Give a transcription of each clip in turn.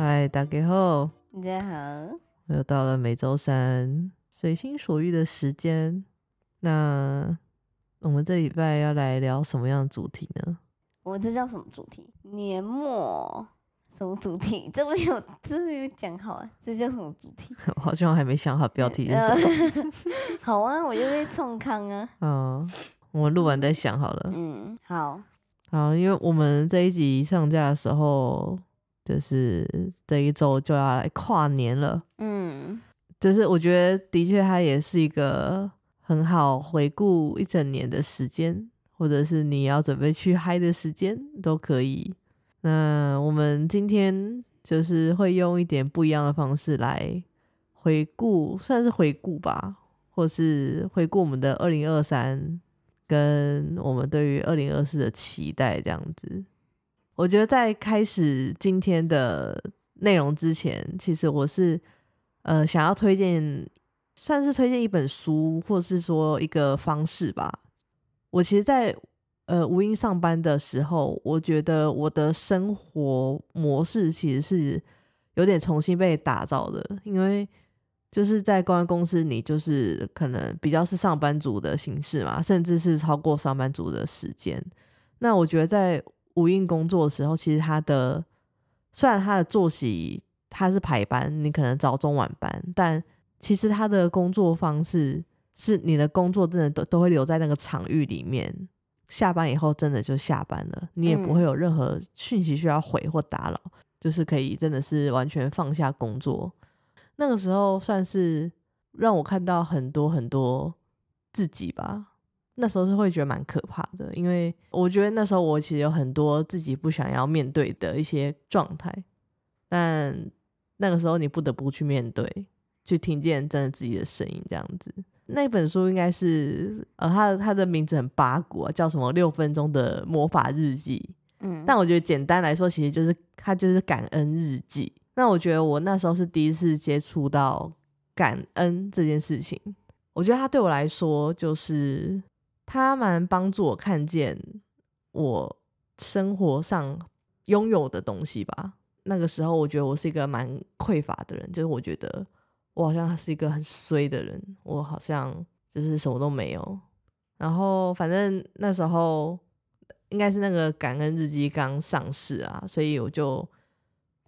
嗨，大家好，大家好，又到了每周三随心所欲的时间。那我们这礼拜要来聊什么样的主题呢？我们这叫什么主题？年末什么主题？这没有，这没有讲好啊。这叫什么主题？我好像还没想好标题是什么。好啊，我就会冲康啊。嗯，我们录完再想好了。嗯，好，好，因为我们这一集上架的时候，就是这一周就要来跨年了。嗯，就是我觉得的确，它也是一个很好回顾一整年的时间，或者是你要准备去嗨的时间都可以。那我们今天就是会用一点不一样的方式来回顾，算是回顾吧，或是回顾我们的二零二三，跟我们对于二零二四的期待这样子。我觉得在开始今天的内容之前，其实我是呃想要推荐，算是推荐一本书，或是说一个方式吧。我其实，在呃无印上班的时候，我觉得我的生活模式其实是有点重新被打造的，因为就是在公安公司，你就是可能比较是上班族的形式嘛，甚至是超过上班族的时间。那我觉得在无印工作的时候，其实他的虽然他的作息他是排班，你可能早中晚班，但其实他的工作方式是你的工作真的都都会留在那个场域里面，下班以后真的就下班了，你也不会有任何讯息需要回或打扰，就是可以真的是完全放下工作。那个时候算是让我看到很多很多自己吧。那时候是会觉得蛮可怕的，因为我觉得那时候我其实有很多自己不想要面对的一些状态，但那个时候你不得不去面对，去听见真的自己的声音，这样子。那本书应该是呃，它的它的名字很八股啊，叫什么六分钟的魔法日记。嗯，但我觉得简单来说，其实就是它就是感恩日记。那我觉得我那时候是第一次接触到感恩这件事情，我觉得它对我来说就是。他蛮帮助我看见我生活上拥有的东西吧。那个时候，我觉得我是一个蛮匮乏的人，就是我觉得我好像是一个很衰的人，我好像就是什么都没有。然后，反正那时候应该是那个感恩日记刚上市啊，所以我就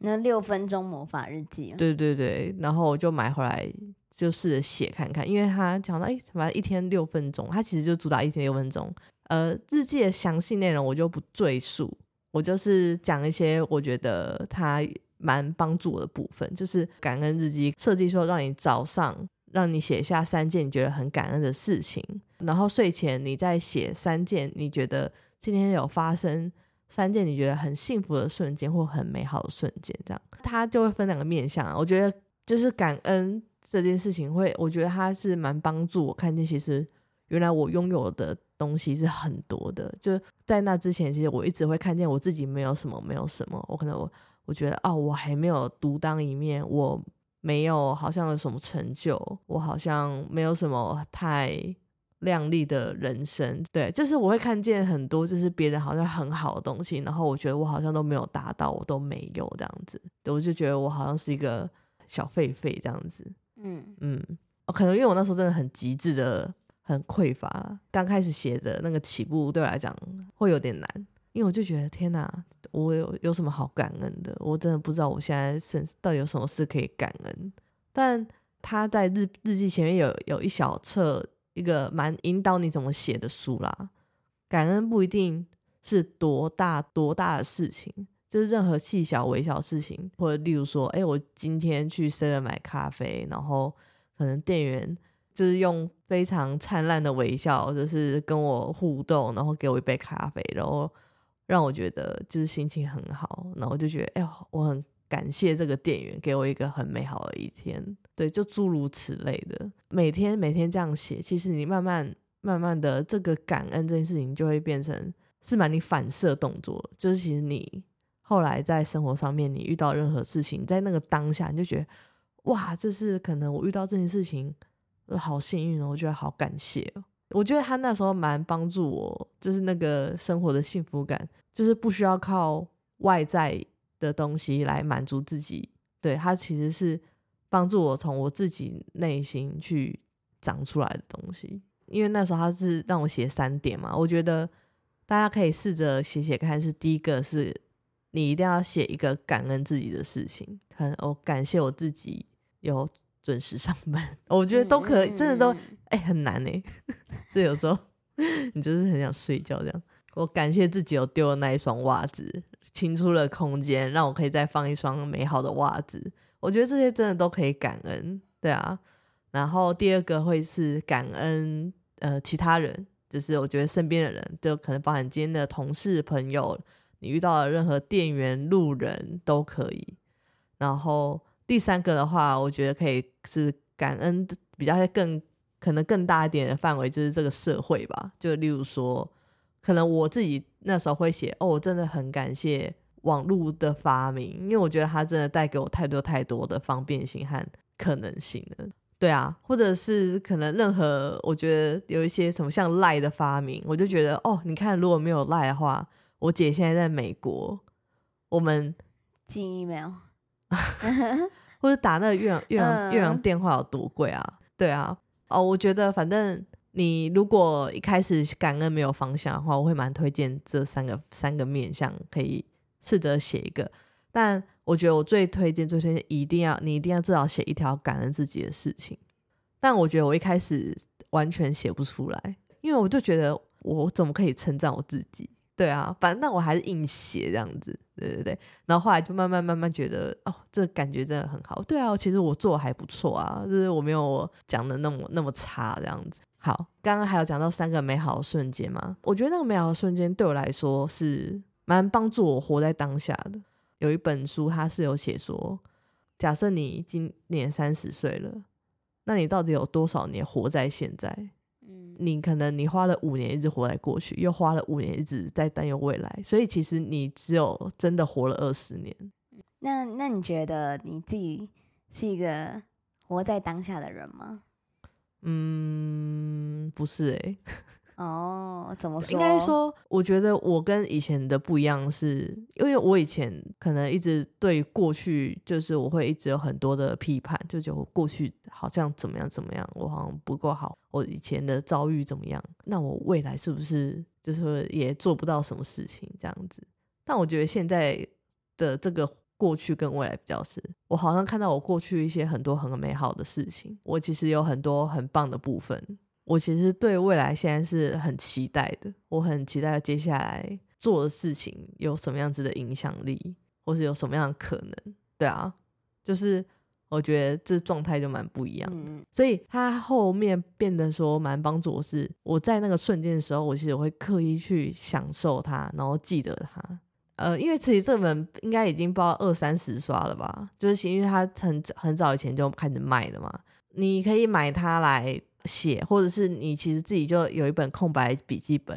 那六分钟魔法日记，对对对，然后我就买回来。就试着写看看，因为他讲到，哎，反正一天六分钟，他其实就主打一天六分钟。呃，日记的详细内容我就不赘述，我就是讲一些我觉得他蛮帮助我的部分，就是感恩日记设计说，让你早上让你写下三件你觉得很感恩的事情，然后睡前你再写三件你觉得今天有发生三件你觉得很幸福的瞬间或很美好的瞬间，这样他就会分两个面向。我觉得就是感恩。这件事情会，我觉得他是蛮帮助我看见，其实原来我拥有的东西是很多的。就在那之前，其实我一直会看见我自己没有什么，没有什么。我可能我我觉得哦，我还没有独当一面，我没有好像有什么成就，我好像没有什么太亮丽的人生。对，就是我会看见很多，就是别人好像很好的东西，然后我觉得我好像都没有达到，我都没有这样子。我就觉得我好像是一个小狒狒这样子。嗯嗯，可能因为我那时候真的很极致的很匮乏，刚开始写的那个起步对我来讲会有点难，因为我就觉得天哪，我有有什么好感恩的？我真的不知道我现在是到底有什么事可以感恩。但他在日日记前面有有一小册，一个蛮引导你怎么写的书啦。感恩不一定是多大多大的事情。就是任何细小微小事情，或者例如说，哎，我今天去 seven 买咖啡，然后可能店员就是用非常灿烂的微笑，就是跟我互动，然后给我一杯咖啡，然后让我觉得就是心情很好，然后就觉得，哎，我很感谢这个店员给我一个很美好的一天。对，就诸如此类的，每天每天这样写，其实你慢慢慢慢的，这个感恩这件事情就会变成是蛮你反射动作，就是其实你。后来在生活上面，你遇到任何事情，在那个当下，你就觉得哇，这是可能我遇到这件事情，好幸运哦，我觉得好感谢哦。我觉得他那时候蛮帮助我，就是那个生活的幸福感，就是不需要靠外在的东西来满足自己。对，它其实是帮助我从我自己内心去长出来的东西。因为那时候他是让我写三点嘛，我觉得大家可以试着写写看。是第一个是，你一定要写一个感恩自己的事情，很我感谢我自己有准时上班，我觉得都可以，真的都哎很难哎，就有时候 你就是很想睡觉这样。我感谢自己有丢的那一双袜子，清出了空间，让我可以再放一双美好的袜子。我觉得这些真的都可以感恩，对啊。然后第二个会是感恩呃其他人，就是我觉得身边的人，就可能包含今天的同事、朋友，你遇到的任何店员、路人都可以。然后第三个的话，我觉得可以是感恩比较更可能更大一点的范围，就是这个社会吧。就例如说。可能我自己那时候会写哦，我真的很感谢网络的发明，因为我觉得它真的带给我太多太多的方便性和可能性了。对啊，或者是可能任何我觉得有一些什么像赖的发明，我就觉得哦，你看如果没有赖的话，我姐现在在美国，我们寄 email，或者打那个越洋越洋越 洋电话有多贵啊？对啊，哦，我觉得反正。你如果一开始感恩没有方向的话，我会蛮推荐这三个三个面向，可以试着写一个。但我觉得我最推荐、最推荐一定要你一定要至少写一条感恩自己的事情。但我觉得我一开始完全写不出来，因为我就觉得我怎么可以称赞我自己？对啊，反正那我还是硬写这样子，对对对。然后后来就慢慢慢慢觉得，哦，这感觉真的很好。对啊，其实我做的还不错啊，就是我没有讲的那么那么差这样子。好，刚刚还有讲到三个美好的瞬间嘛？我觉得那个美好的瞬间对我来说是蛮帮助我活在当下的。有一本书，它是有写说，假设你今年三十岁了，那你到底有多少年活在现在？嗯，你可能你花了五年一直活在过去，又花了五年一直在担忧未来，所以其实你只有真的活了二十年。那那你觉得你自己是一个活在当下的人吗？嗯，不是哎。哦，怎么说？应该说，我觉得我跟以前的不一样，是因为我以前可能一直对过去，就是我会一直有很多的批判，就觉得我过去好像怎么样怎么样，我好像不够好，我以前的遭遇怎么样，那我未来是不是就是也做不到什么事情这样子？但我觉得现在的这个。过去跟未来比较是，我好像看到我过去一些很多很美好的事情，我其实有很多很棒的部分，我其实对未来现在是很期待的，我很期待接下来做的事情有什么样子的影响力，或是有什么样的可能，对啊，就是我觉得这状态就蛮不一样的，所以他后面变得说蛮帮助我，是我在那个瞬间的时候，我其实会刻意去享受它，然后记得它。呃，因为其实这本应该已经包二三十刷了吧，就是因为它很很早以前就开始卖了嘛，你可以买它来写，或者是你其实自己就有一本空白笔记本，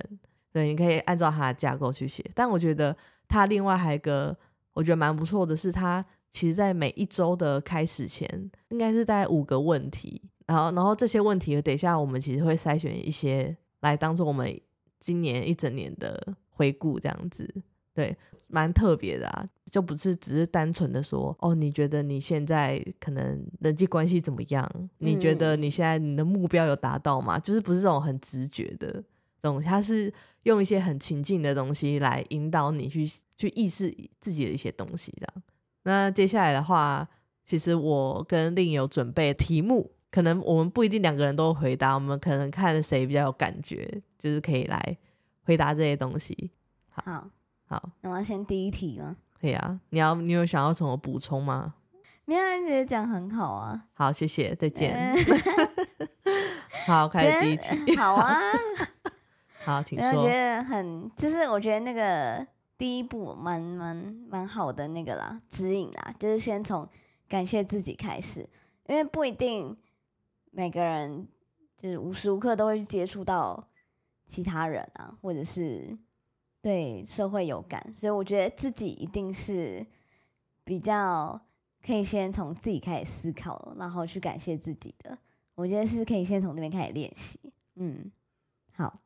对，你可以按照它的架构去写。但我觉得它另外还有一个我觉得蛮不错的是，它其实在每一周的开始前，应该是大概五个问题，然后然后这些问题等一下我们其实会筛选一些来当做我们今年一整年的回顾这样子。对，蛮特别的啊，就不是只是单纯的说，哦，你觉得你现在可能人际关系怎么样？你觉得你现在你的目标有达到吗？就是不是这种很直觉的这种，他是用一些很情境的东西来引导你去去意识自己的一些东西这样。那接下来的话，其实我跟另有准备题目，可能我们不一定两个人都回答，我们可能看谁比较有感觉，就是可以来回答这些东西。好。好，那我要先第一题吗？可以啊，你要你有想要什么补充吗？没有，觉得讲很好啊。好，谢谢，再见。好，开始第一题。好啊，好，请说。我觉得很，就是我觉得那个第一步蛮蛮蛮好的那个啦，指引啦，就是先从感谢自己开始，因为不一定每个人就是无时无刻都会去接触到其他人啊，或者是。对社会有感，所以我觉得自己一定是比较可以先从自己开始思考，然后去感谢自己的。我觉得是可以先从那边开始练习。嗯，好，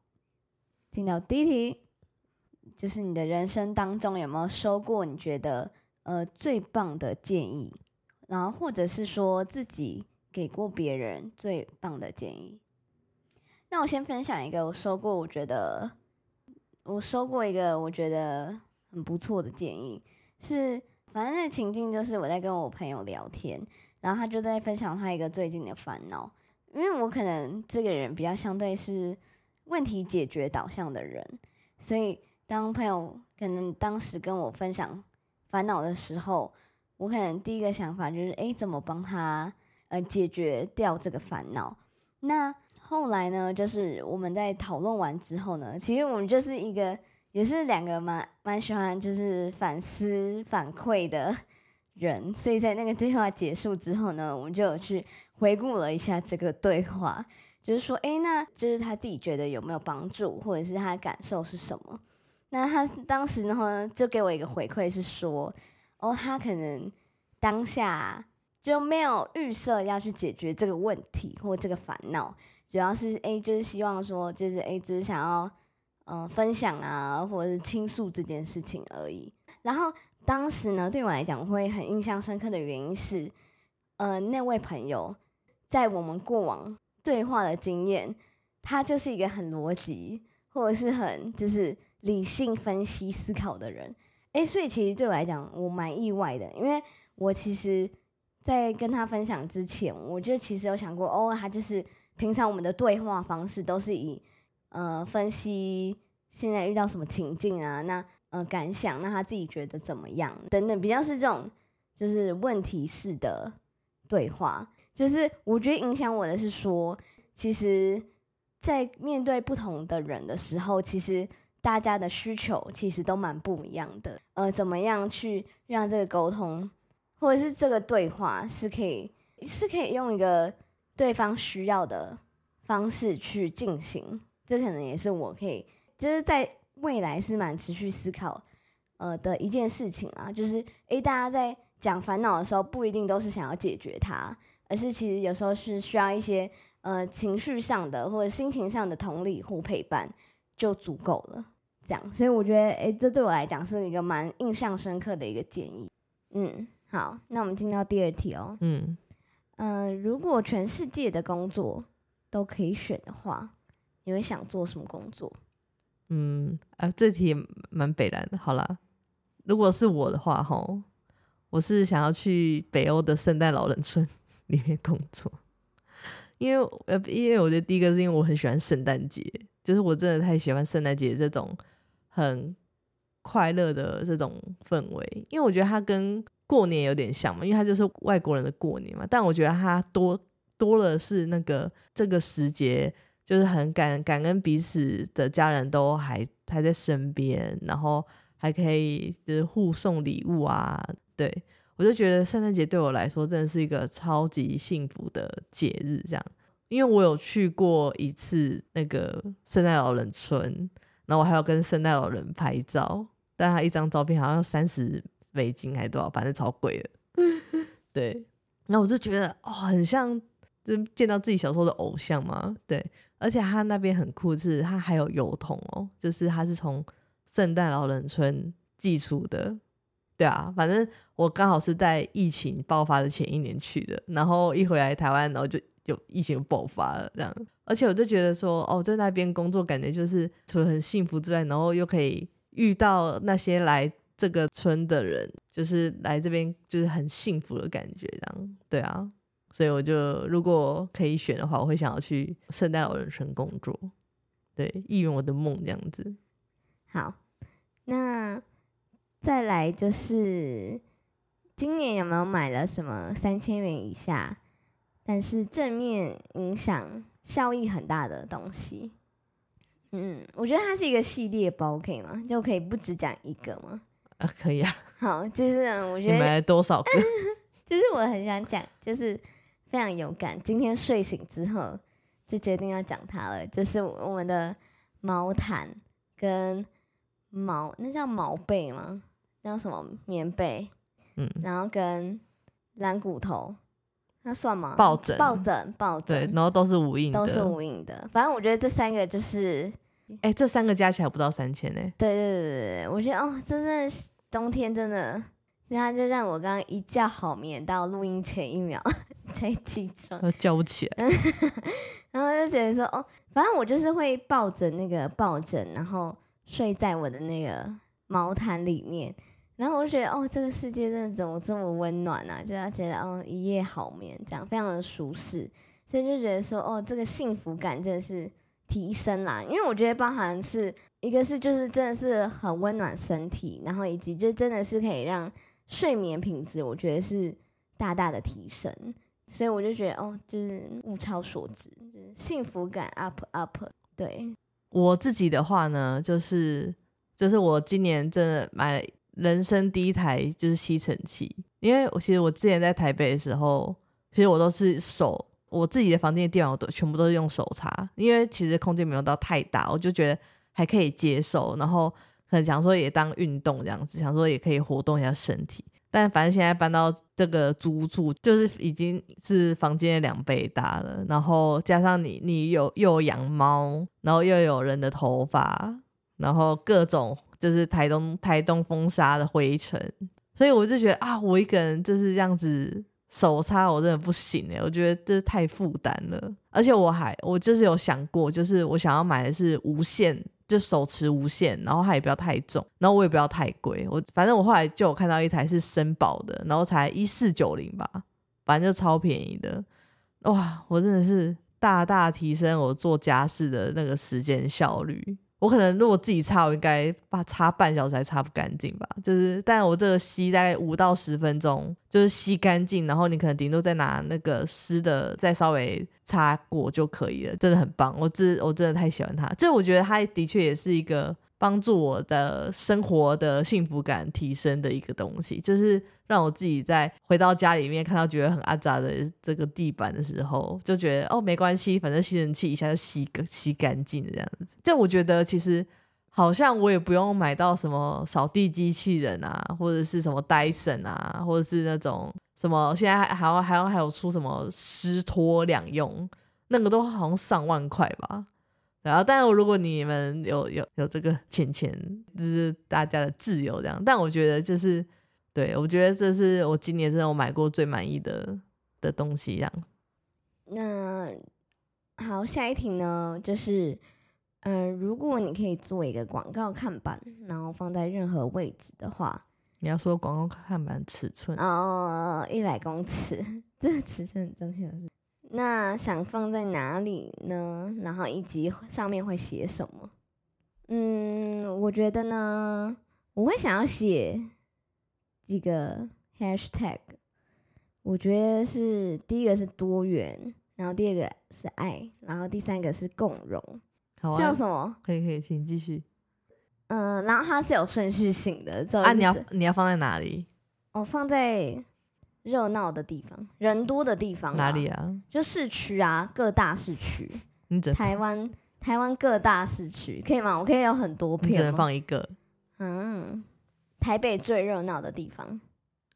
进到第一题，就是你的人生当中有没有收过你觉得呃最棒的建议，然后或者是说自己给过别人最棒的建议。那我先分享一个我说过，我觉得我收过一个我觉得很不错的建议，是反正那情境就是我在跟我朋友聊天，然后他就在分享他一个最近的烦恼，因为我可能这个人比较相对是问题解决导向的人，所以当朋友可能当时跟我分享烦恼的时候，我可能第一个想法就是，哎，怎么帮他呃解决掉这个烦恼？那后来呢，就是我们在讨论完之后呢，其实我们就是一个，也是两个蛮蛮喜欢就是反思反馈的人，所以在那个对话结束之后呢，我们就有去回顾了一下这个对话，就是说，哎，那就是他自己觉得有没有帮助，或者是他的感受是什么？那他当时呢，就给我一个回馈是说，哦，他可能当下就没有预设要去解决这个问题或这个烦恼。主要是 A 就是希望说，就是 A 只是想要，呃，分享啊，或者是倾诉这件事情而已。然后当时呢，对我来讲会很印象深刻的原因是，呃，那位朋友在我们过往对话的经验，他就是一个很逻辑或者是很就是理性分析思考的人。诶，所以其实对我来讲，我蛮意外的，因为我其实，在跟他分享之前，我就其实有想过，哦，他就是。平常我们的对话方式都是以呃分析现在遇到什么情境啊，那呃感想，那他自己觉得怎么样等等，比较是这种就是问题式的对话。就是我觉得影响我的是说，其实，在面对不同的人的时候，其实大家的需求其实都蛮不一样的。呃，怎么样去让这个沟通或者是这个对话是可以是可以用一个。对方需要的方式去进行，这可能也是我可以，就是在未来是蛮持续思考，呃的一件事情啊。就是诶，大家在讲烦恼的时候，不一定都是想要解决它，而是其实有时候是需要一些呃情绪上的或者心情上的同理或陪伴就足够了。这样，所以我觉得诶，这对我来讲是一个蛮印象深刻的一个建议。嗯，好，那我们进到第二题哦。嗯。嗯，如果全世界的工作都可以选的话，你会想做什么工作？嗯，啊，这题蛮北然的。好啦，如果是我的话，吼，我是想要去北欧的圣诞老人村 里面工作，因为呃，因为我觉得第一个是因为我很喜欢圣诞节，就是我真的太喜欢圣诞节这种很快乐的这种氛围，因为我觉得它跟过年有点像嘛，因为它就是外国人的过年嘛。但我觉得它多多了是那个这个时节，就是很感感恩彼此的家人都还还在身边，然后还可以就是互送礼物啊。对我就觉得圣诞节对我来说真的是一个超级幸福的节日。这样，因为我有去过一次那个圣诞老人村，然后我还要跟圣诞老人拍照，但他一张照片好像三十。美金还多少？反正超贵的。对，那我就觉得哦，很像就见到自己小时候的偶像嘛。对，而且他那边很酷，是他还有油桶哦，就是他是从圣诞老人村寄出的。对啊，反正我刚好是在疫情爆发的前一年去的，然后一回来台湾，然后就有疫情爆发了这样。而且我就觉得说，哦，在那边工作感觉就是除了很幸福之外，然后又可以遇到那些来。这个村的人就是来这边，就是很幸福的感觉，这样对啊，所以我就如果可以选的话，我会想要去圣诞老人村工作，对，一圆我的梦这样子。好，那再来就是今年有没有买了什么三千元以下，但是正面影响效益很大的东西？嗯，我觉得它是一个系列包，可以吗？就可以不只讲一个吗？啊，可以啊。好，就是我觉得你买了多少个？就是我很想讲，就是非常有感。今天睡醒之后就决定要讲它了，就是我们的毛毯跟毛，那叫毛被吗？叫什么棉被？嗯，然后跟蓝骨头，那算吗？抱枕，抱枕，抱枕。对，然后都是无印，都是无印的。反正我觉得这三个就是。哎，这三个加起来不到三千呢。对对对对对，我觉得哦，真的冬天真的所以他就让我刚刚一觉好眠到录音前一秒才起床，要叫不起来。然后就觉得说，哦，反正我就是会抱着那个抱枕，然后睡在我的那个毛毯里面，然后我就觉得，哦，这个世界真的怎么这么温暖啊？就要觉得，哦，一夜好眠，这样非常的舒适，所以就觉得说，哦，这个幸福感真的是提升啦。因为我觉得包含是一个是就是真的是很温暖身体，然后以及就真的是可以让睡眠品质，我觉得是大大的提升。所以我就觉得，哦，就是物超所值，就是幸福感 up up。对我自己的话呢，就是就是我今年真的买了人生第一台就是吸尘器，因为我其实我之前在台北的时候，其实我都是手我自己的房间的电脑都全部都是用手擦，因为其实空间没有到太大，我就觉得还可以接受，然后可能想说也当运动这样子，想说也可以活动一下身体。但反正现在搬到这个租住，就是已经是房间的两倍大了。然后加上你，你有又有养猫，然后又有人的头发，然后各种就是台东台东风沙的灰尘，所以我就觉得啊，我一个人就是这样子手擦，我真的不行哎，我觉得这太负担了。而且我还我就是有想过，就是我想要买的是无线。就手持无线，然后它也不要太重，然后我也不要太贵。我反正我后来就有看到一台是森宝的，然后才一四九零吧，反正就超便宜的。哇，我真的是大大提升我做家事的那个时间效率。我可能如果自己擦，我应该把擦半小时还擦不干净吧。就是，但我这个吸大概五到十分钟，就是吸干净，然后你可能顶多再拿那个湿的再稍微擦过就可以了。真的很棒，我真我真的太喜欢它。这我觉得它的确也是一个。帮助我的生活的幸福感提升的一个东西，就是让我自己在回到家里面看到觉得很阿杂的这个地板的时候，就觉得哦没关系，反正吸尘器一下就吸吸干净这样子。就我觉得其实好像我也不用买到什么扫地机器人啊，或者是什么戴森啊，或者是那种什么现在还还要还还有出什么湿拖两用，那个都好像上万块吧。然后，但是如果你们有有有这个钱钱，就是大家的自由这样。但我觉得就是，对我觉得这是我今年真的我买过最满意的的东西这样。那好，下一题呢，就是，嗯，如果你可以做一个广告看板，然后放在任何位置的话，你要说广告看板尺寸哦，一百公尺，这个尺寸很重要是。那想放在哪里呢？然后以及上面会写什么？嗯，我觉得呢，我会想要写几个 hashtag。我觉得是第一个是多元，然后第二个是爱，然后第三个是共融。叫什么？可以可以，请继续。嗯，然后它是有顺序性的。啊，你要你要放在哪里？我放在。热闹的地方，人多的地方，哪里啊？就市区啊，各大市区。台湾台湾各大市区可以吗？我可以有很多片只能放一个。嗯，台北最热闹的地方，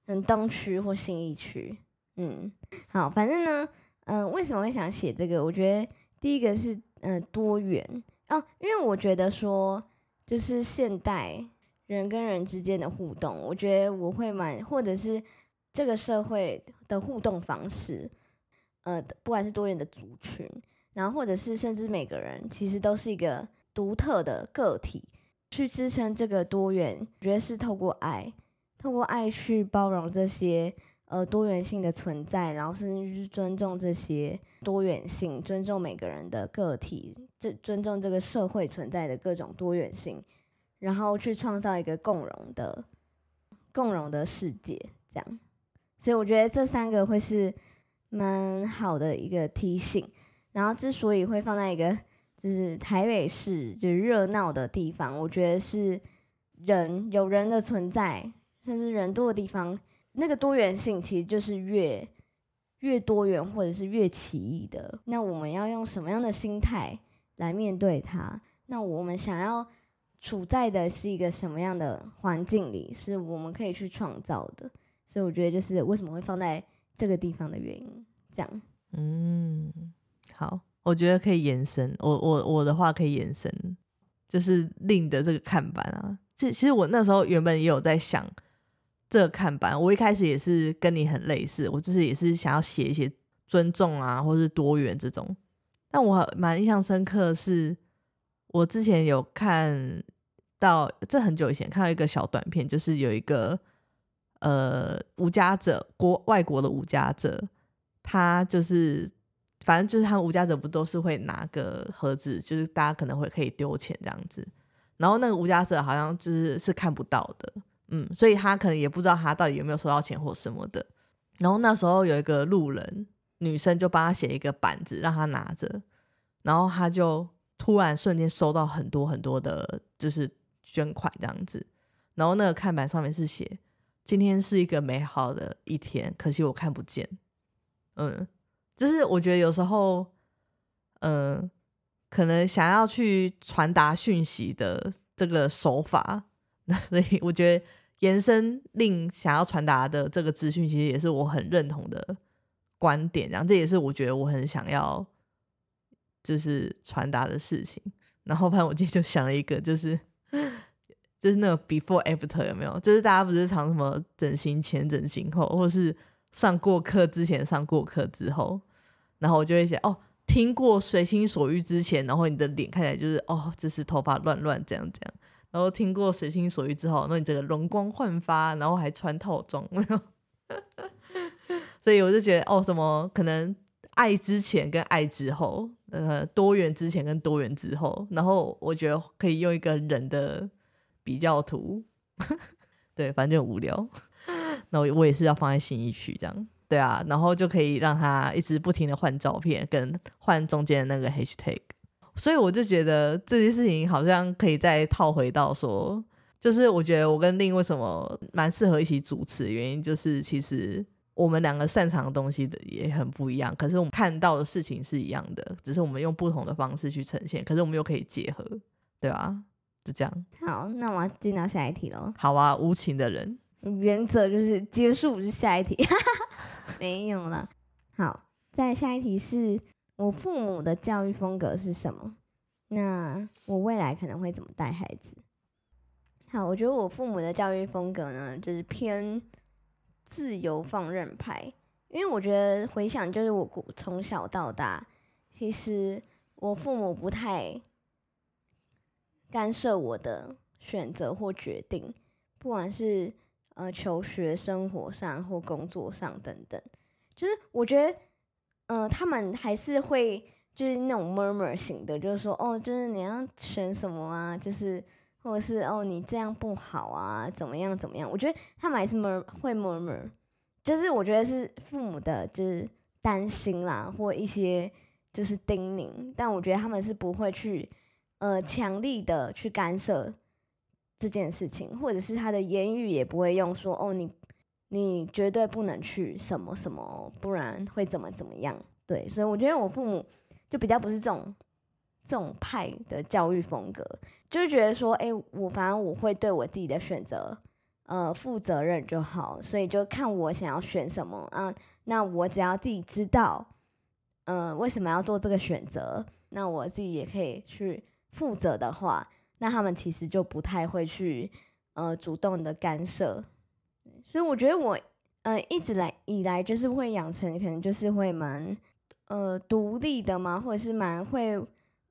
嗯，东区或信义区。嗯，好，反正呢，嗯，为什么会想写这个？我觉得第一个是，嗯，多元哦，因为我觉得说，就是现代人跟人之间的互动，我觉得我会蛮，或者是。这个社会的互动方式，呃，不管是多元的族群，然后或者是甚至每个人，其实都是一个独特的个体，去支撑这个多元。觉得是透过爱，透过爱去包容这些呃多元性的存在，然后甚至是尊重这些多元性，尊重每个人的个体，这尊重这个社会存在的各种多元性，然后去创造一个共荣的共荣的世界，这样。所以我觉得这三个会是蛮好的一个提醒。然后之所以会放在一个就是台北市就热闹的地方，我觉得是人有人的存在，甚至人多的地方，那个多元性其实就是越越多元或者是越奇异的。那我们要用什么样的心态来面对它？那我们想要处在的是一个什么样的环境里，是我们可以去创造的？所以我觉得就是为什么会放在这个地方的原因，这样。嗯，好，我觉得可以延伸。我我我的话可以延伸，就是令的这个看板啊。这其实我那时候原本也有在想，这个看板，我一开始也是跟你很类似，我就是也是想要写一些尊重啊，或是多元这种。但我蛮印象深刻的是，我之前有看到，这很久以前看到一个小短片，就是有一个呃无家者，国外国的无家者，他就是反正就是他们无家者不都是会拿个盒子，就是大家可能会可以丢钱这样子，然后那个无家者好像就是是看不到的，嗯，所以他可能也不知道他到底有没有收到钱或什么的。然后那时候有一个路人女生就帮他写一个板子让他拿着，然后他就突然瞬间收到很多很多的，就是捐款这样子。然后那个看板上面是写：“今天是一个美好的一天，可惜我看不见。”嗯，就是我觉得有时候，嗯，可能想要去传达讯息的这个手法，那 所以我觉得延伸令想要传达的这个资讯，其实也是我很认同的观点。然后这也是我觉得我很想要就是传达的事情。然后，反正我今天就想了一个，就是就是那个 before after 有没有？就是大家不是常什么整形前、整形后，或者是上过课之前、上过课之后，然后我就会写哦，听过随心所欲之前，然后你的脸看起来就是哦，就是头发乱乱这样这样。然后听过随心所欲之后，那你这个容光焕发，然后还穿套装，没有？所以我就觉得哦，什么可能爱之前跟爱之后，呃，多元之前跟多元之后，然后我觉得可以用一个人的比较图，对，反正就无聊。那我我也是要放在新一区这样，对啊，然后就可以让他一直不停的换照片，跟换中间的那个 hashtag。所以我就觉得这件事情好像可以再套回到说，就是我觉得我跟令为什么蛮适合一起主持的原因，就是其实我们两个擅长的东西的也很不一样，可是我们看到的事情是一样的，只是我们用不同的方式去呈现，可是我们又可以结合，对啊，就这样。好，那我要进到下一题喽。好啊，无情的人，原则就是结束，就下一题，没有了。好，再下一题是我父母的教育风格是什么？那我未来可能会怎么带孩子？好，我觉得我父母的教育风格呢，就是偏自由放任派。因为我觉得回想，就是我从小到大，其实我父母不太干涉我的选择或决定，不管是呃求学、生活上或工作上等等。就是我觉得，呃，他们还是会就是那种 murmur 型的，就是说，哦，就是你要选什么啊，就是或者是哦，你这样不好啊，怎么样怎么样？我觉得他们还是 mur 会 murmur，就是我觉得是父母的就是担心啦，或一些就是叮咛，但我觉得他们是不会去呃强力的去干涉这件事情，或者是他的言语也不会用说，哦，你你绝对不能去什么什么，不然会怎么怎么样。对，所以我觉得我父母就比较不是这种这种派的教育风格，就觉得说，哎、我反正我会对我自己的选择呃负责任就好，所以就看我想要选什么啊。那我只要自己知道，呃，为什么要做这个选择，那我自己也可以去负责的话，那他们其实就不太会去呃主动的干涉。所以我觉得我呃一直来以来就是会养成可能就是会蛮呃独立的嘛，或者是蛮会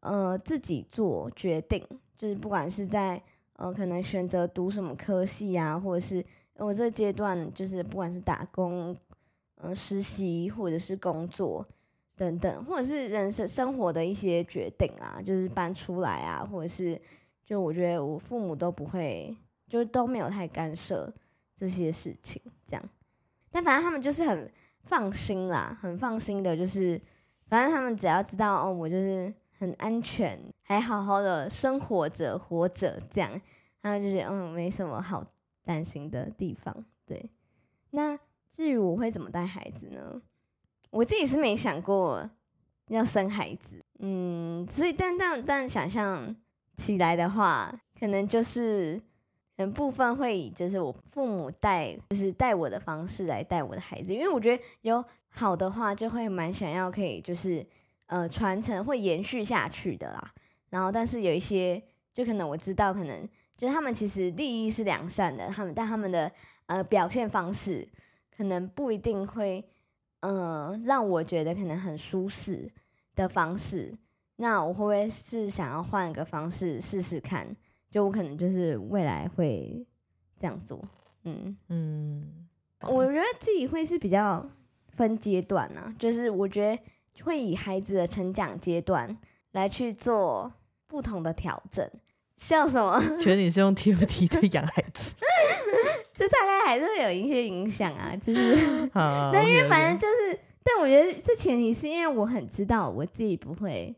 呃自己做决定，就是不管是在呃可能选择读什么科系啊，或者是我这阶段就是不管是打工、呃实习或者是工作等等，或者是人生生活的一些决定啊，就是搬出来啊，或者是就我觉得我父母都不会，就是都没有太干涉这些事情，这样。但反正他们就是很放心啦，很放心的，就是反正他们只要知道哦，我就是很安全，还好好的生活着、活着这样，他们就觉得嗯，没什么好担心的地方。对，那至于我会怎么带孩子呢？我自己是没想过要生孩子，嗯，所以但但但想象起来的话，可能就是。可能部分会以就是我父母带，就是带我的方式来带我的孩子，因为我觉得有好的话，就会蛮想要可以就是呃传承会延续下去的啦。然后，但是有一些就可能我知道，可能就是他们其实利益是良善的，他们但他们的呃表现方式，可能不一定会呃让我觉得可能很舒适的方式。那我会不会是想要换个方式试试看？就我可能就是未来会这样做。嗯嗯，我觉得自己会是比较分阶段呢、就是我觉得会以孩子的成长阶段来去做不同的调整。笑什么？觉得你是用 TFT 在养孩子，这大概还是会有一些影响啊，就是。好，但因为反正就是，但我觉得这前提是因为我很知道我自己不会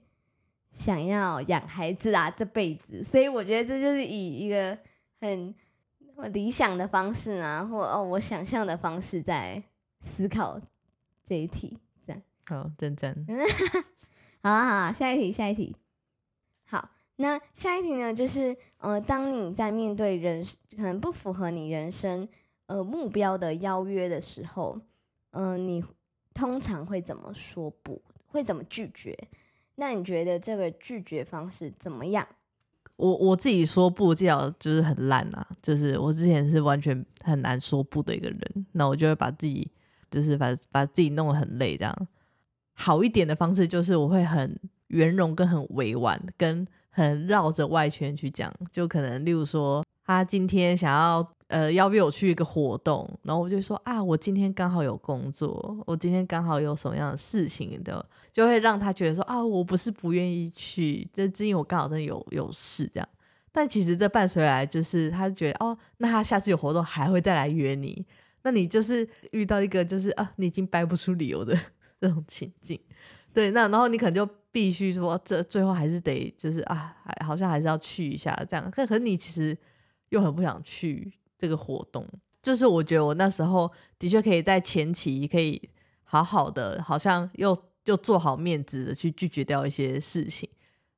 想要养孩子啊这辈子，所以我觉得这就是以一个很理想的方式啊，或哦我想象的方式在思考这一题。这样，好，真真，好啊好啊，下一题，下一题。好，那下一题呢，就是呃，当你在面对人可能不符合你人生呃目标的邀约的时候，嗯、你通常会怎么说不？会怎么拒绝？那你觉得这个拒绝方式怎么样？我我自己说不，至少就是很烂啊，就是我之前是完全很难说不的一个人，那我就会把自己就是把把自己弄得很累，这样好一点的方式就是我会很圆融跟很委婉，跟很绕着外圈去讲，就可能例如说他今天想要呃要约我去一个活动，然后我就说啊，我今天刚好有工作，我今天刚好有什么样的事情的，就会让他觉得说啊，我不是不愿意去，这是因我刚好真的有有事这样。但其实这伴随来就是他觉得哦，那他下次有活动还会再来约你，那你就是遇到一个就是啊，你已经掰不出理由的 这种情境。对，那然后你可能就必须说，这最后还是得就是啊，还好像还是要去一下这样。可可你其实又很不想去这个活动，就是我觉得我那时候的确可以在前期可以好好的，好像又又做好面子的去拒绝掉一些事情，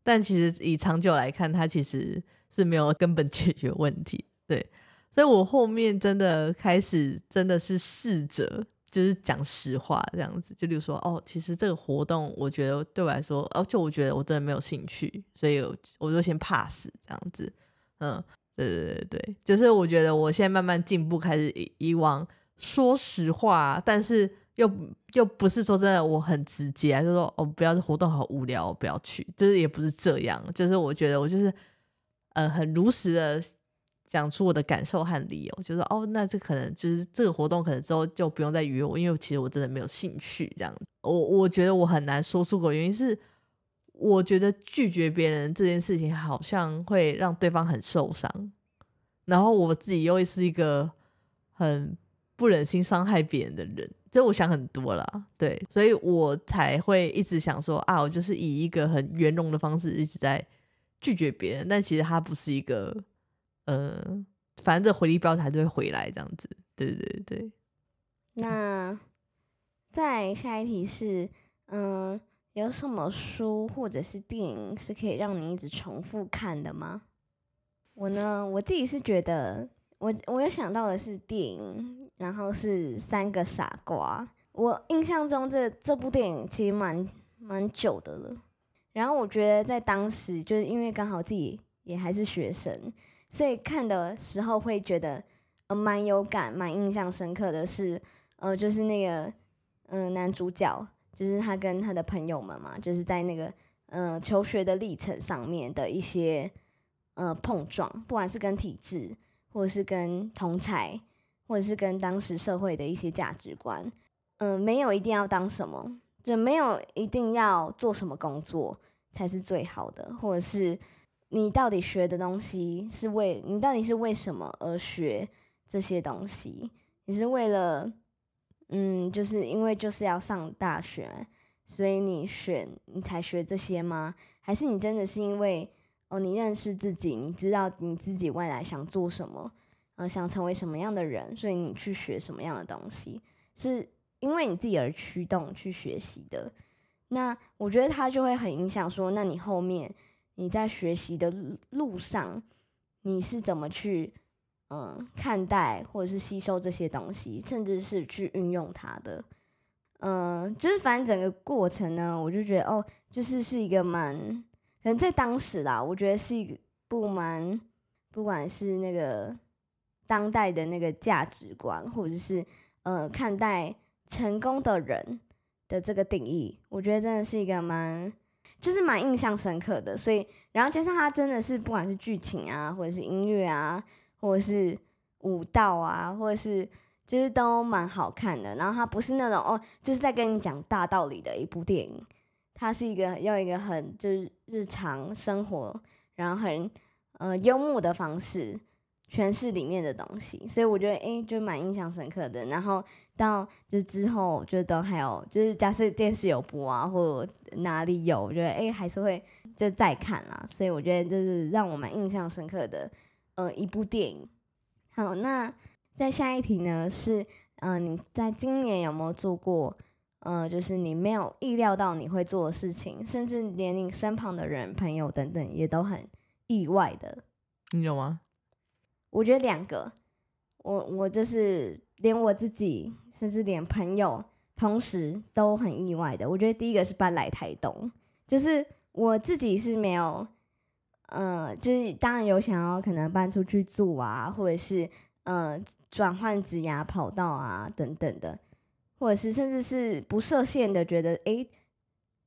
但其实以长久来看，它其实是没有根本 解决问题。对，所以我后面真的开始真的是试着。就是讲实话这样子，就例如说，哦，其实这个活动，我觉得对我来说，哦，就我觉得我真的没有兴趣，所以我就先 pass 这样子，嗯，对对对对，就是我觉得我现在慢慢进步，开始以以往说实话，但是又又不是说真的我很直接啊，就说哦，不要活动好无聊，不要去，就是也不是这样，就是我觉得我就是呃很如实的。讲出我的感受和理由，就是哦，那这可能就是这个活动，可能之后就不用再约我，因为其实我真的没有兴趣。这样，我我觉得我很难说出口，原因是我觉得拒绝别人这件事情好像会让对方很受伤，然后我自己又是一个很不忍心伤害别人的人，就我想很多啦，对，所以我才会一直想说啊，我就是以一个很圆融的方式一直在拒绝别人，但其实他不是一个。呃，反正这回力标还是会回来这样子，对对对。那再下一题是，嗯，有什么书或者是电影是可以让你一直重复看的吗？我呢，我自己是觉得，我我有想到的是电影，然后是三个傻瓜。我印象中这这部电影其实蛮蛮久的了，然后我觉得在当时就是因为刚好自己也还是学生。所以看的时候会觉得呃蛮有感、蛮印象深刻的是，呃，就是那个嗯、呃、男主角，就是他跟他的朋友们嘛，就是在那个嗯、呃、求学的历程上面的一些呃碰撞，不管是跟体制，或者是跟同才，或者是跟当时社会的一些价值观，嗯、没有一定要当什么，就没有一定要做什么工作才是最好的，或者是。你到底学的东西是为你到底是为什么而学这些东西？你是为了，嗯，就是因为就是要上大学，所以你选你才学这些吗？还是你真的是因为哦，你认识自己，你知道你自己未来想做什么，呃，想成为什么样的人，所以你去学什么样的东西？是因为你自己而驱动去学习的？那我觉得它就会很影响说，那你后面。你在学习的路上，你是怎么去嗯看待或者是吸收这些东西，甚至是去运用它的？嗯，就是反正整个过程呢，我就觉得哦，就是是一个蛮可能在当时啦，我觉得是一个不蛮不管是那个当代的那个价值观，或者是呃看待成功的人的这个定义，我觉得真的是一个蛮就是蛮印象深刻的。所以，然后加上它真的是不管是剧情啊，或者是音乐啊，或者是舞蹈啊，或者是就是都蛮好看的。然后它不是那种哦，就是在跟你讲大道理的一部电影，它是一个要一个很就是日常生活，然后很呃幽默的方式。诠释里面的东西，所以我觉得哎，就蛮印象深刻的。然后到就之后，就都还有就是假设电视有播啊，或哪里有，我觉得哎还是会就再看啦。所以我觉得这是让我蛮印象深刻的呃一部电影。好，那在下一题呢是嗯，你在今年有没有做过呃，就是你没有意料到你会做的事情，甚至连你身旁的人、朋友等等也都很意外的？你有吗？我觉得两个，我我就是连我自己，甚至连朋友，同时都很意外的。我觉得第一个是搬来台东，就是我自己是没有，呃，就是当然有想要可能搬出去住啊，或者是呃转换职涯跑道啊等等的，或者是甚至是不设限的，觉得诶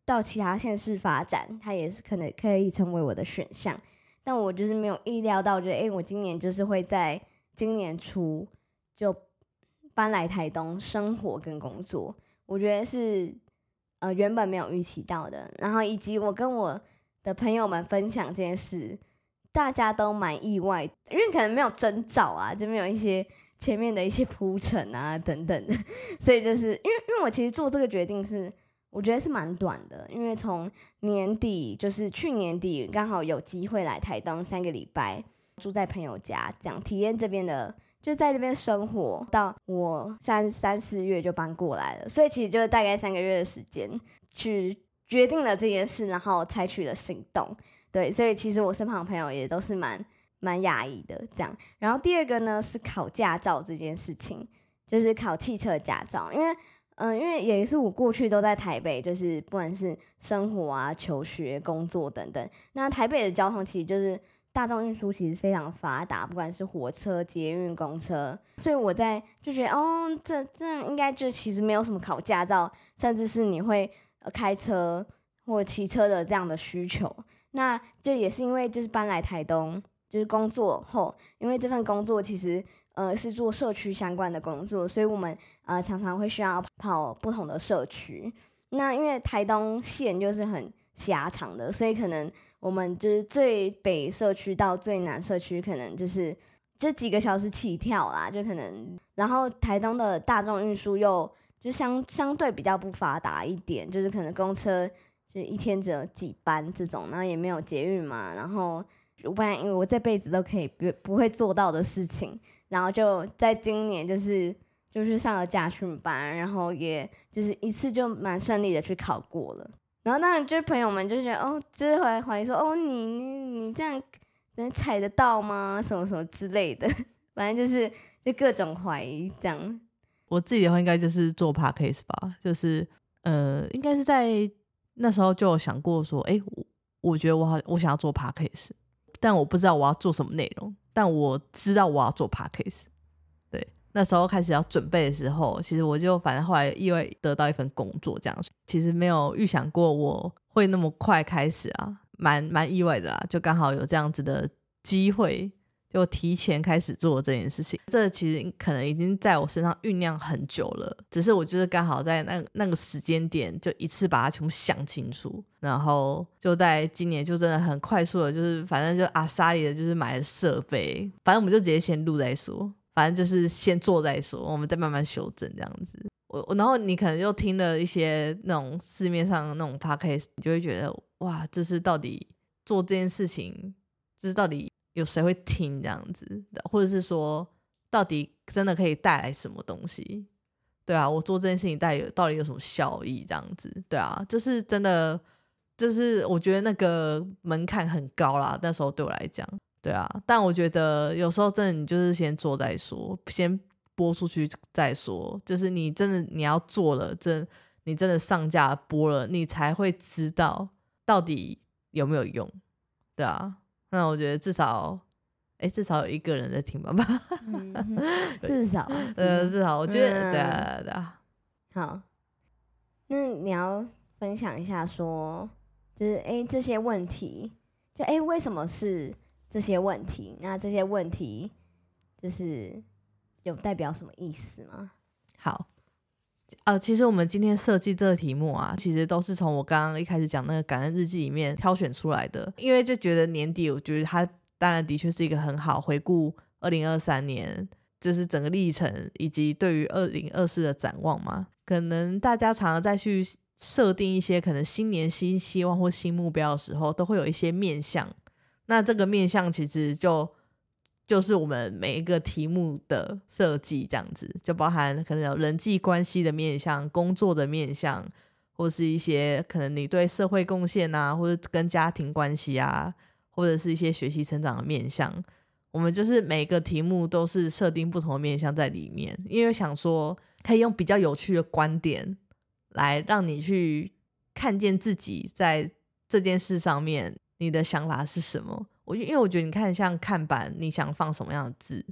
到其他县市发展，它也是可能可以成为我的选项。但我就是没有意料到，觉得哎，我今年就是会在今年初就搬来台东生活跟工作，我觉得是呃原本没有预期到的。然后以及我跟我的朋友们分享这件事，大家都蛮意外，因为可能没有征兆啊，就没有一些前面的一些铺陈啊等等的，所以就是因为因为我其实做这个决定是。我觉得是蛮短的，因为从年底就是去年底刚好有机会来台东三个礼拜，住在朋友家，这样体验这边的，就在这边生活。到我三三四月就搬过来了，所以其实就大概三个月的时间去决定了这件事，然后采取了行动。对，所以其实我身旁的朋友也都是蛮蛮讶异的这样。然后第二个呢是考驾照这件事情，就是考汽车驾照，因为。嗯，因为也是我过去都在台北，就是不管是生活啊、求学、工作等等。那台北的交通其实就是大众运输其实非常发达，不管是火车、捷运、公车。所以我在就觉得，哦，这这应该就其实没有什么考驾照，甚至是你会开车或骑车的这样的需求。那就也是因为就是搬来台东，就是工作后，因为这份工作其实。呃，是做社区相关的工作，所以我们呃常常会需要跑不同的社区。那因为台东县就是很狭长的，所以可能我们就是最北社区到最南社区，可能就是这几个小时起跳啦，就可能。然后台东的大众运输又就相相对比较不发达一点，就是可能公车就一天只有几班这种，然后也没有捷运嘛。然后不然因为我这辈子都可以不不会做到的事情。然后就在今年，就是就是上了驾训班，然后也就是一次就蛮顺利的去考过了。然后当然就是朋友们就觉得哦，就是怀怀疑说哦，你你你这样能踩得到吗？什么什么之类的，反正就是就各种怀疑这样。我自己的话应该就是做 podcast 吧，就是呃，应该是在那时候就有想过说，哎，我我觉得我好，我想要做 podcast，但我不知道我要做什么内容。但我知道我要做 podcast，那时候开始要准备的时候，其实我就反正后来意外得到一份工作，这样其实没有预想过我会那么快开始啊，蛮蛮意外的啦，就刚好有这样子的机会。就提前开始做这件事情，这其实可能已经在我身上酝酿很久了，只是我就是刚好在那那个时间点就一次把它全部想清楚，然后就在今年就真的很快速的，就是反正就阿萨里的就是买了设备，反正我们就直接先录再说，反正就是先做再说，我们再慢慢修正这样子。我我然后你可能又听了一些那种市面上那种 podcast，你就会觉得哇，就是到底做这件事情，就是到底。有谁会听这样子的，或者是说，到底真的可以带来什么东西？对啊，我做这件事情带有到底有什么效益？这样子，对啊，就是真的，就是我觉得那个门槛很高啦。那时候对我来讲，对啊，但我觉得有时候真的，你就是先做再说，先播出去再说。就是你真的你要做了，真你真的上架播了，你才会知道到底有没有用，对啊。那我觉得至少哎，至少有一个人在听吧吧，嗯 至少啊呃，至至少我觉得，嗯对啊，对啊，好，那你要分享一下说，就是诶这些问题，就诶为什么是这些问题？那这些问题就是有代表什么意思吗？好。呃，其实我们今天设计这个题目啊，其实都是从我刚刚一开始讲那个感恩日记里面挑选出来的，因为就觉得年底，我觉得它当然的确是一个很好回顾二零二三年，就是整个历程以及对于二零二四的展望嘛。可能大家常常再去设定一些可能新年新希望或新目标的时候，都会有一些面向。那这个面向其实就就是我们每一个题目的设计，这样子就包含可能有人际关系的面向、工作的面向，或是一些可能你对社会贡献啊，或者跟家庭关系啊，或者是一些学习成长的面向。我们就是每个题目都是设定不同的面向在里面，因为想说可以用比较有趣的观点来让你去看见自己在这件事上面你的想法是什么。我因为我觉得你看像看板，你想放什么样的字，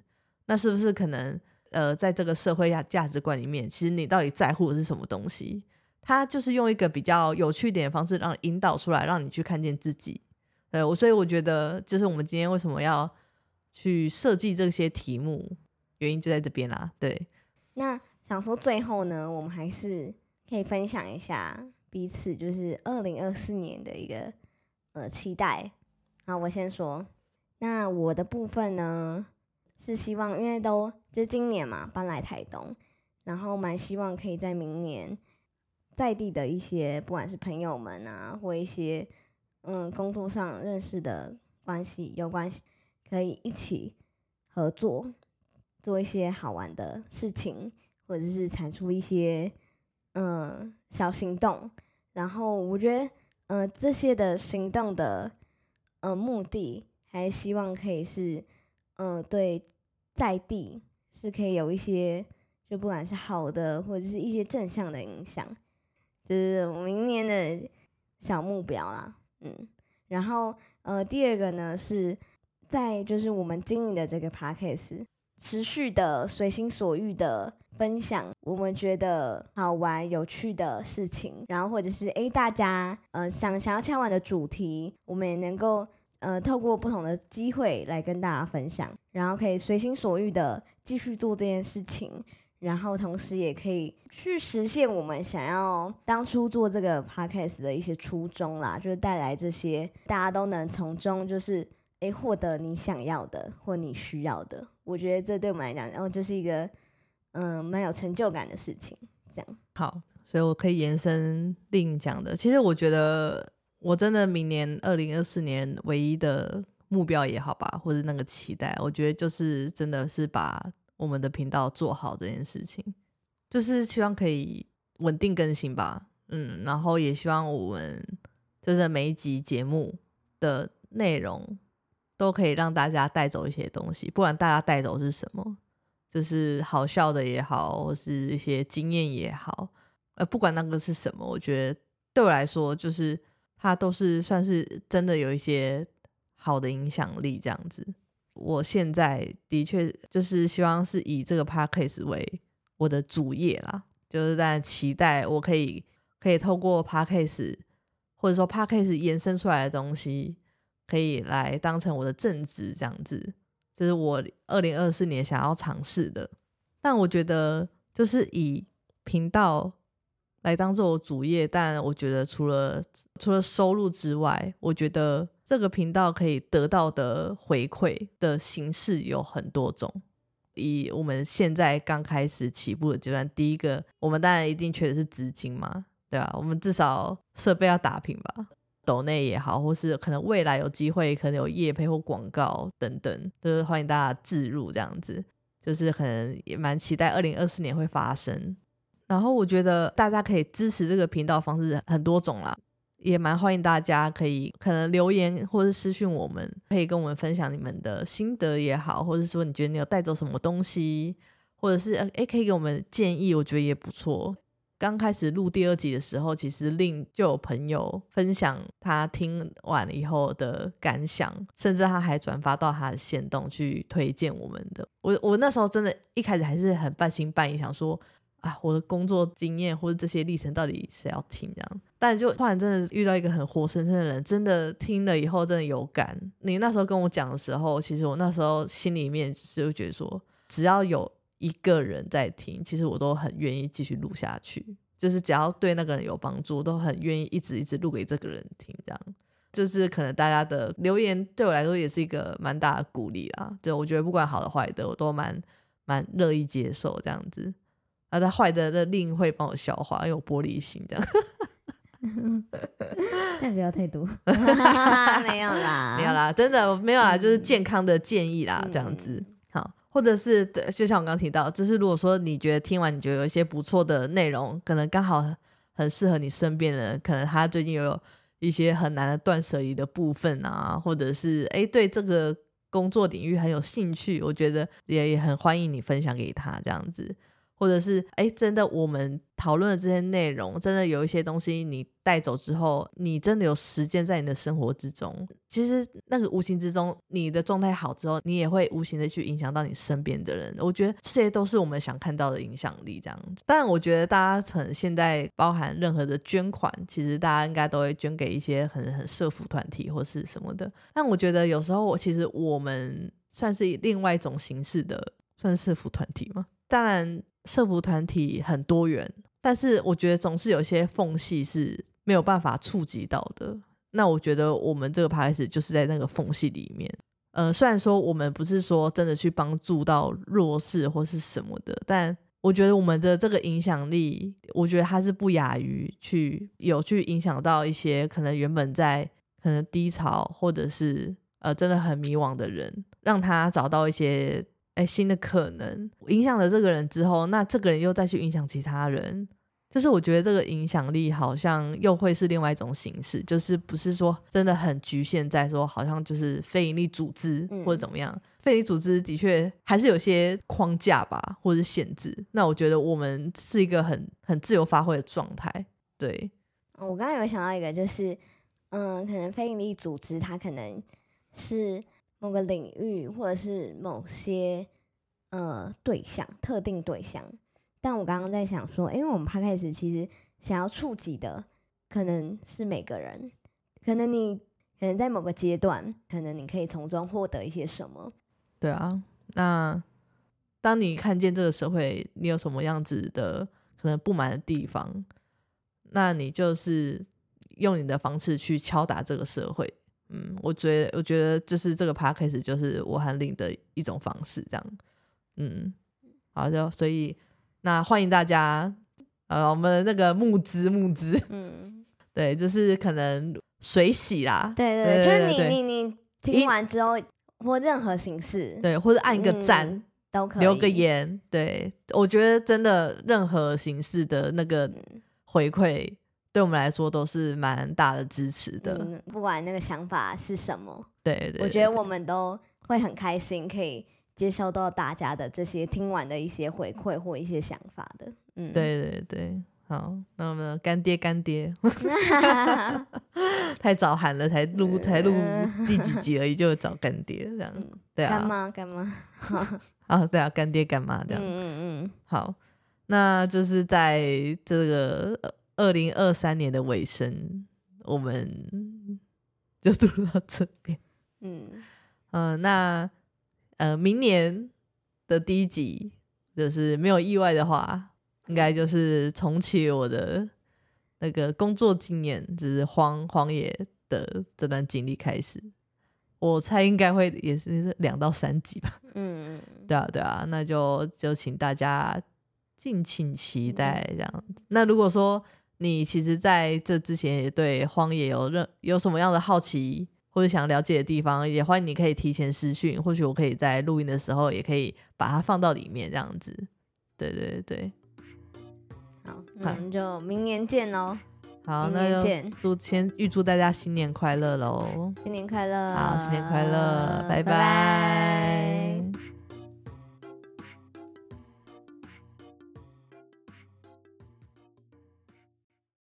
那是不是可能呃，在这个社会价价值观里面，其实你到底在乎的是什么东西？它就是用一个比较有趣点的方式，让引导出来，让你去看见自己。对我，所以我觉得就是我们今天为什么要去设计这些题目，原因就在这边啦。对，那想说最后呢，我们还是可以分享一下彼此就是二零二四年的一个呃期待。好，我先说，那我的部分呢是希望，因为都就今年嘛搬来台东，然后蛮希望可以在明年在地的一些不管是朋友们啊，或一些嗯工作上认识的关系有关系，可以一起合作，做一些好玩的事情，或者是产出一些嗯小行动。然后我觉得，呃，这些的行动的呃目的，还希望可以是，呃，对在地是可以有一些，就不管是好的或者是一些正向的影响，就是明年的小目标啦，嗯。然后呃，第二个呢是在就是我们经营的这个 podcast 持续的随心所欲的分享我们觉得好玩有趣的事情，然后或者是诶大家呃想想要敲完的主题，我们也能够呃透过不同的机会来跟大家分享，然后可以随心所欲的继续做这件事情，然后同时也可以去实现我们想要当初做这个 podcast 的一些初衷啦，就是带来这些大家都能从中就是诶获得你想要的或你需要的。我觉得这对我们来讲，然后就是一个嗯蛮有成就感的事情。这样，好，所以我可以延伸另讲的。其实我觉得，我真的明年二零二四年唯一的目标也好吧，或者那个期待，我觉得就是真的是把我们的频道做好这件事情，就是希望可以稳定更新吧。嗯，然后也希望我们就是每一集节目的内容都可以让大家带走一些东西，不管大家带走是什么。就是好笑的也好，或是一些经验也好，呃，不管那个是什么，我觉得对我来说，就是它都是算是真的有一些好的影响力这样子。我现在的确就是希望是以这个 podcast 为我的主业啦，就是在期待我可以可以透过 podcast 或者说 podcast 延伸出来的东西，可以来当成我的正职这样子。这是我二零二四年想要尝试的，但我觉得就是以频道来当做我主业，但我觉得除了除了收入之外，我觉得这个频道可以得到的回馈的形式有很多种。以我们现在刚开始起步的阶段，第一个我们当然一定缺的是资金嘛，对吧？我们至少设备要打平吧。抖内也好，或是可能未来有机会，可能有业配或广告等等，都是欢迎大家置入这样子。就是可能也蛮期待二零二四年会发生。然后我觉得大家可以支持这个频道方式很多种啦，也蛮欢迎大家可以可能留言或是私讯我们，可以跟我们分享你们的心得也好，或者说你觉得你有带走什么东西，或者是诶可以给我们建议，我觉得也不错。刚开始录第二集的时候，其实令就有朋友分享他听完以后的感想，甚至他还转发到他的线动去推荐我们的。我我那时候真的一开始还是很半信半疑，想说啊，我的工作经验或者这些历程到底谁要听这样？但就突然真的遇到一个很活生生的人，真的听了以后真的有感。你那时候跟我讲的时候，其实我那时候心里面就觉得说，只要有一个人在听，其实我都很愿意继续录下去。就是只要对那个人有帮助，都很愿意一直一直录给这个人听。这样，就是可能大家的留言对我来说也是一个蛮大的鼓励啦。就我觉得不管好的坏的，我都蛮蛮乐意接受这样子。啊，他坏的那另会帮我消化，因为我玻璃心这样。但不要太多，没有啦，没有啦，真的没有啦，就是健康的建议啦，这样子好，或者是对，就像我刚提到，就是如果说你觉得听完你觉得有一些不错的内容，可能刚好很适合你身边人，可能他最近有一些很难的断舍离的部分啊，或者是哎对这个工作领域很有兴趣，我觉得也也很欢迎你分享给他这样子。或者是哎，真的，我们讨论的这些内容，真的有一些东西你带走之后，你真的有实践在你的生活之中。其实那个无形之中，你的状态好之后，你也会无形的去影响到你身边的人。我觉得这些都是我们想看到的影响力。这样子，但，我觉得大家从现在包含任何的捐款，其实大家应该都会捐给一些很很社福团体或是什么的。但我觉得有时候，我其实我们算是另外一种形式的，算是社福团体吗？当然。社服团体很多元，但是我觉得总是有些缝隙是没有办法触及到的。那我觉得我们这个 p a 就是在那个缝隙里面。呃，虽然说我们不是说真的去帮助到弱势或是什么的，但我觉得我们的这个影响力，我觉得它是不亚于去有去影响到一些可能原本在可能低潮或者是呃真的很迷惘的人，让他找到一些。哎，新的可能影响了这个人之后，那这个人又再去影响其他人，就是我觉得这个影响力好像又会是另外一种形式，就是不是说真的很局限在说好像就是非营利组织或者怎么样，非营利组织的确还是有些框架吧，或者是限制。那我觉得我们是一个很很自由发挥的状态。对，我刚刚有想到一个，就是嗯，可能非营利组织它可能是。某个领域，或者是某些呃对象、特定对象，但我刚刚在想说，因为我们刚开始其实想要触及的，可能是每个人，可能你可能在某个阶段，可能你可以从中获得一些什么。对啊，那当你看见这个社会，你有什么样子的可能不满的地方，那你就是用你的方式去敲打这个社会。嗯，我觉得，我觉得就是这个 p a c k a g e 就是我和令的一种方式，这样。嗯，好的，所以那欢迎大家，呃，我们那个募资募资，嗯，对，就是可能水洗啦，对对，就是你你你听完之后或任何形式，对，或者按一个赞都可以，留个言，对我觉得真的任何形式的那个回馈。对我们来说都是蛮大的支持的，不管那个想法是什么，对对，我觉得我们都会很开心，可以接收到大家的这些听完的一些回馈或一些想法的。嗯，对对对，好，那我们干爹干爹，太早喊了，才录才录第几集 而已，就找干爹这样，对啊，干妈干妈，啊对啊，干爹干妈这样，嗯嗯嗯，好，那就是在这个。二零二三年的尾声，我们就录到这边。嗯嗯，那呃，明年的第一集，就是没有意外的话，应该就是重启我的那个工作经验，就是荒荒野的这段经历开始。我猜应该会也是两到三集吧。嗯嗯，对啊对啊，那就就请大家敬请期待这样子。那如果说，你其实在这之前也对荒野有任有什么样的好奇或者想了解的地方，也欢迎你可以提前私讯，或许我可以在录音的时候也可以把它放到里面这样子。对对对，好，那我们就明年见喽。好，那就祝先预祝大家新年快乐喽！新年快乐！好，新年快乐，拜拜。